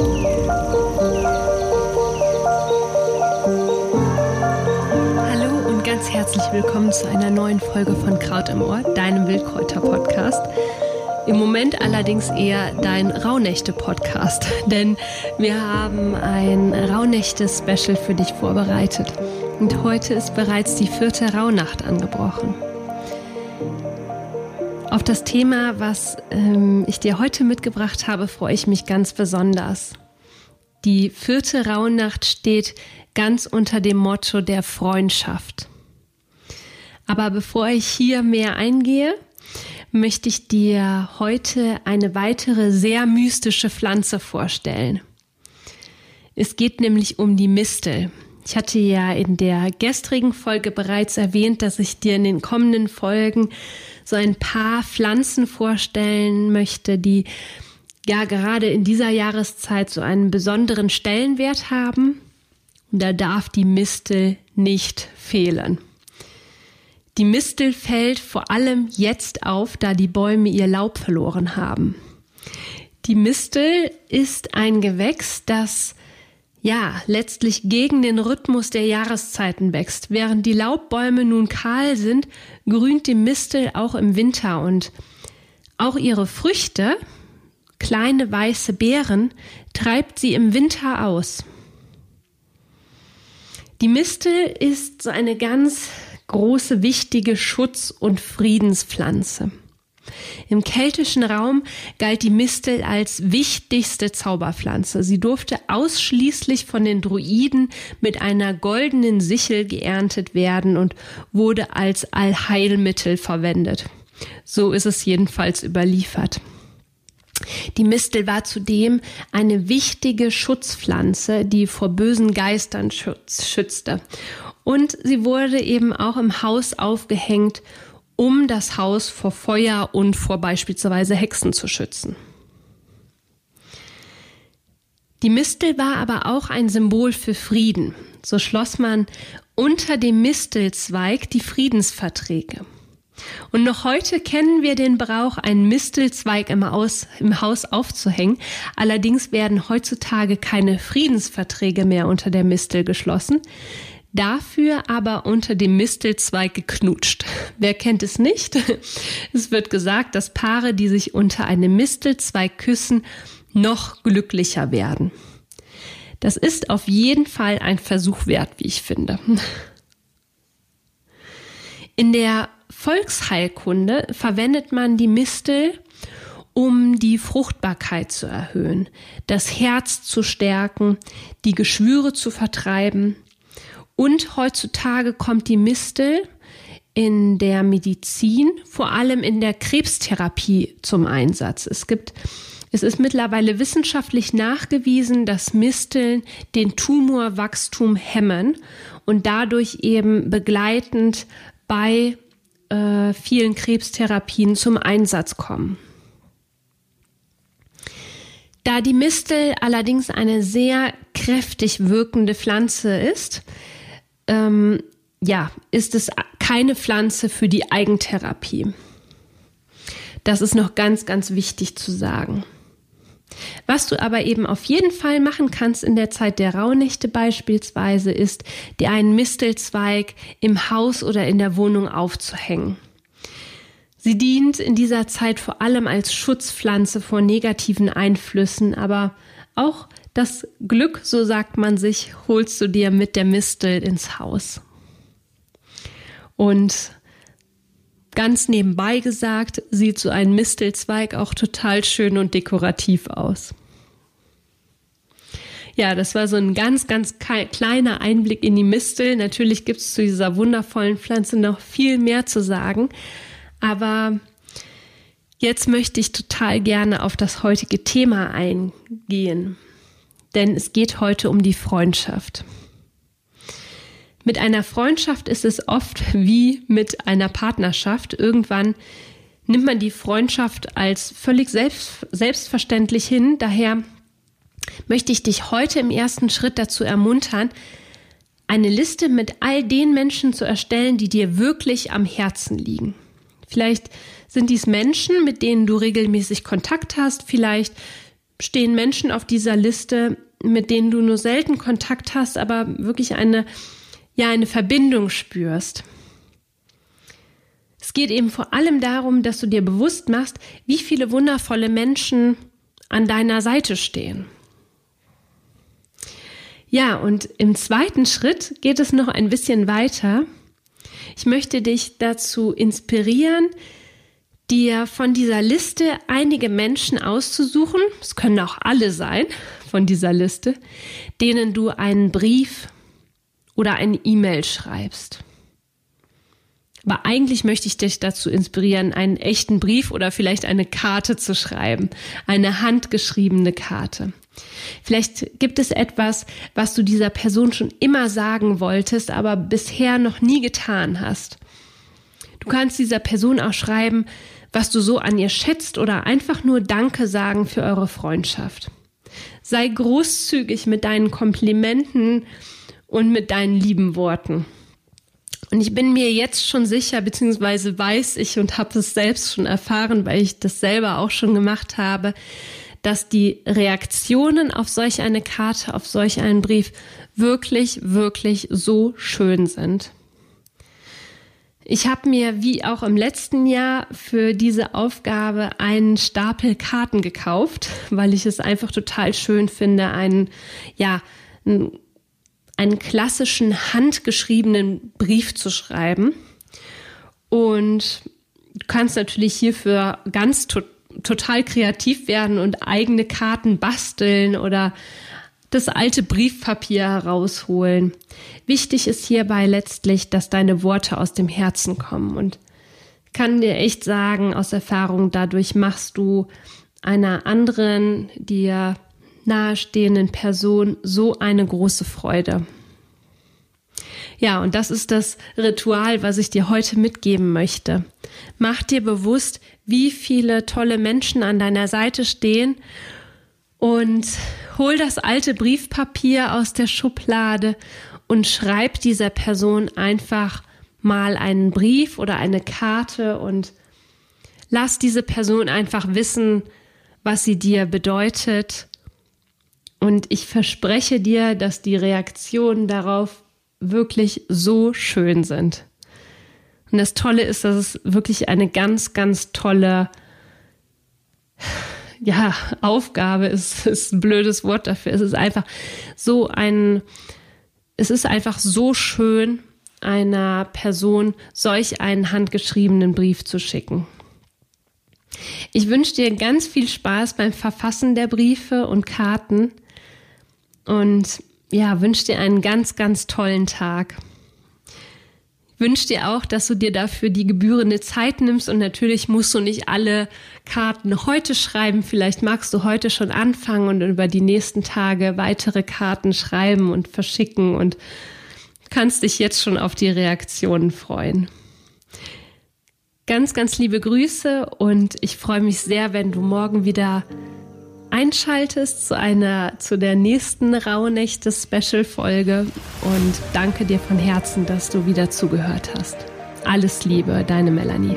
Hallo und ganz herzlich willkommen zu einer neuen Folge von Kraut im Ohr, deinem Wildkräuter-Podcast. Im Moment allerdings eher dein Rauhnächte-Podcast, denn wir haben ein Rauhnächte-Special für dich vorbereitet. Und heute ist bereits die vierte Rauhnacht angebrochen. Auf das Thema, was ähm, ich dir heute mitgebracht habe, freue ich mich ganz besonders. Die vierte Rauhnacht steht ganz unter dem Motto der Freundschaft. Aber bevor ich hier mehr eingehe, möchte ich dir heute eine weitere sehr mystische Pflanze vorstellen. Es geht nämlich um die Mistel. Ich hatte ja in der gestrigen Folge bereits erwähnt, dass ich dir in den kommenden Folgen so ein paar Pflanzen vorstellen möchte, die ja gerade in dieser Jahreszeit so einen besonderen Stellenwert haben. Und da darf die Mistel nicht fehlen. Die Mistel fällt vor allem jetzt auf, da die Bäume ihr Laub verloren haben. Die Mistel ist ein Gewächs, das ja, letztlich gegen den Rhythmus der Jahreszeiten wächst. Während die Laubbäume nun kahl sind, grünt die Mistel auch im Winter und auch ihre Früchte, kleine weiße Beeren, treibt sie im Winter aus. Die Mistel ist so eine ganz große, wichtige Schutz- und Friedenspflanze. Im keltischen Raum galt die Mistel als wichtigste Zauberpflanze. Sie durfte ausschließlich von den Druiden mit einer goldenen Sichel geerntet werden und wurde als Allheilmittel verwendet. So ist es jedenfalls überliefert. Die Mistel war zudem eine wichtige Schutzpflanze, die vor bösen Geistern schützte. Und sie wurde eben auch im Haus aufgehängt, um das Haus vor Feuer und vor beispielsweise Hexen zu schützen. Die Mistel war aber auch ein Symbol für Frieden. So schloss man unter dem Mistelzweig die Friedensverträge. Und noch heute kennen wir den Brauch, einen Mistelzweig im Haus, im Haus aufzuhängen. Allerdings werden heutzutage keine Friedensverträge mehr unter der Mistel geschlossen. Dafür aber unter dem Mistelzweig geknutscht. Wer kennt es nicht? Es wird gesagt, dass Paare, die sich unter einem Mistelzweig küssen, noch glücklicher werden. Das ist auf jeden Fall ein Versuch wert, wie ich finde. In der Volksheilkunde verwendet man die Mistel, um die Fruchtbarkeit zu erhöhen, das Herz zu stärken, die Geschwüre zu vertreiben und heutzutage kommt die Mistel in der Medizin, vor allem in der Krebstherapie zum Einsatz. Es gibt es ist mittlerweile wissenschaftlich nachgewiesen, dass Misteln den Tumorwachstum hemmen und dadurch eben begleitend bei äh, vielen Krebstherapien zum Einsatz kommen. Da die Mistel allerdings eine sehr kräftig wirkende Pflanze ist, ähm, ja, ist es keine Pflanze für die Eigentherapie. Das ist noch ganz, ganz wichtig zu sagen. Was du aber eben auf jeden Fall machen kannst in der Zeit der Rauhnächte beispielsweise, ist, dir einen Mistelzweig im Haus oder in der Wohnung aufzuhängen. Sie dient in dieser Zeit vor allem als Schutzpflanze vor negativen Einflüssen, aber auch das Glück, so sagt man sich, holst du dir mit der Mistel ins Haus. Und ganz nebenbei gesagt, sieht so ein Mistelzweig auch total schön und dekorativ aus. Ja, das war so ein ganz, ganz kleiner Einblick in die Mistel. Natürlich gibt es zu dieser wundervollen Pflanze noch viel mehr zu sagen. Aber jetzt möchte ich total gerne auf das heutige Thema eingehen denn es geht heute um die Freundschaft. Mit einer Freundschaft ist es oft wie mit einer Partnerschaft. Irgendwann nimmt man die Freundschaft als völlig selbst, selbstverständlich hin. Daher möchte ich dich heute im ersten Schritt dazu ermuntern, eine Liste mit all den Menschen zu erstellen, die dir wirklich am Herzen liegen. Vielleicht sind dies Menschen, mit denen du regelmäßig Kontakt hast, vielleicht stehen Menschen auf dieser Liste, mit denen du nur selten Kontakt hast, aber wirklich eine, ja, eine Verbindung spürst. Es geht eben vor allem darum, dass du dir bewusst machst, wie viele wundervolle Menschen an deiner Seite stehen. Ja, und im zweiten Schritt geht es noch ein bisschen weiter. Ich möchte dich dazu inspirieren, dir von dieser Liste einige Menschen auszusuchen, es können auch alle sein von dieser Liste, denen du einen Brief oder eine E-Mail schreibst. Aber eigentlich möchte ich dich dazu inspirieren, einen echten Brief oder vielleicht eine Karte zu schreiben, eine handgeschriebene Karte. Vielleicht gibt es etwas, was du dieser Person schon immer sagen wolltest, aber bisher noch nie getan hast. Du kannst dieser Person auch schreiben, was du so an ihr schätzt oder einfach nur Danke sagen für eure Freundschaft. Sei großzügig mit deinen Komplimenten und mit deinen lieben Worten. Und ich bin mir jetzt schon sicher, beziehungsweise weiß ich und habe es selbst schon erfahren, weil ich das selber auch schon gemacht habe, dass die Reaktionen auf solch eine Karte, auf solch einen Brief wirklich, wirklich so schön sind. Ich habe mir wie auch im letzten Jahr für diese Aufgabe einen Stapel Karten gekauft, weil ich es einfach total schön finde, einen, ja, einen klassischen handgeschriebenen Brief zu schreiben. Und du kannst natürlich hierfür ganz to total kreativ werden und eigene Karten basteln oder das alte Briefpapier herausholen. Wichtig ist hierbei letztlich, dass deine Worte aus dem Herzen kommen und kann dir echt sagen, aus Erfahrung, dadurch machst du einer anderen, dir nahestehenden Person so eine große Freude. Ja, und das ist das Ritual, was ich dir heute mitgeben möchte. Mach dir bewusst, wie viele tolle Menschen an deiner Seite stehen und hol das alte Briefpapier aus der Schublade und schreib dieser Person einfach mal einen Brief oder eine Karte und lass diese Person einfach wissen, was sie dir bedeutet. Und ich verspreche dir, dass die Reaktionen darauf wirklich so schön sind. Und das Tolle ist, dass es wirklich eine ganz, ganz tolle ja, Aufgabe ist, ist ein blödes Wort dafür. Es ist einfach so ein, es ist einfach so schön, einer Person solch einen handgeschriebenen Brief zu schicken. Ich wünsche dir ganz viel Spaß beim Verfassen der Briefe und Karten und ja, wünsche dir einen ganz, ganz tollen Tag wünsche dir auch, dass du dir dafür die gebührende Zeit nimmst und natürlich musst du nicht alle Karten heute schreiben. Vielleicht magst du heute schon anfangen und über die nächsten Tage weitere Karten schreiben und verschicken und kannst dich jetzt schon auf die Reaktionen freuen. Ganz, ganz liebe Grüße und ich freue mich sehr, wenn du morgen wieder einschaltest zu einer, zu der nächsten Rauhnächte Special Folge und danke dir von Herzen, dass du wieder zugehört hast. Alles Liebe, deine Melanie.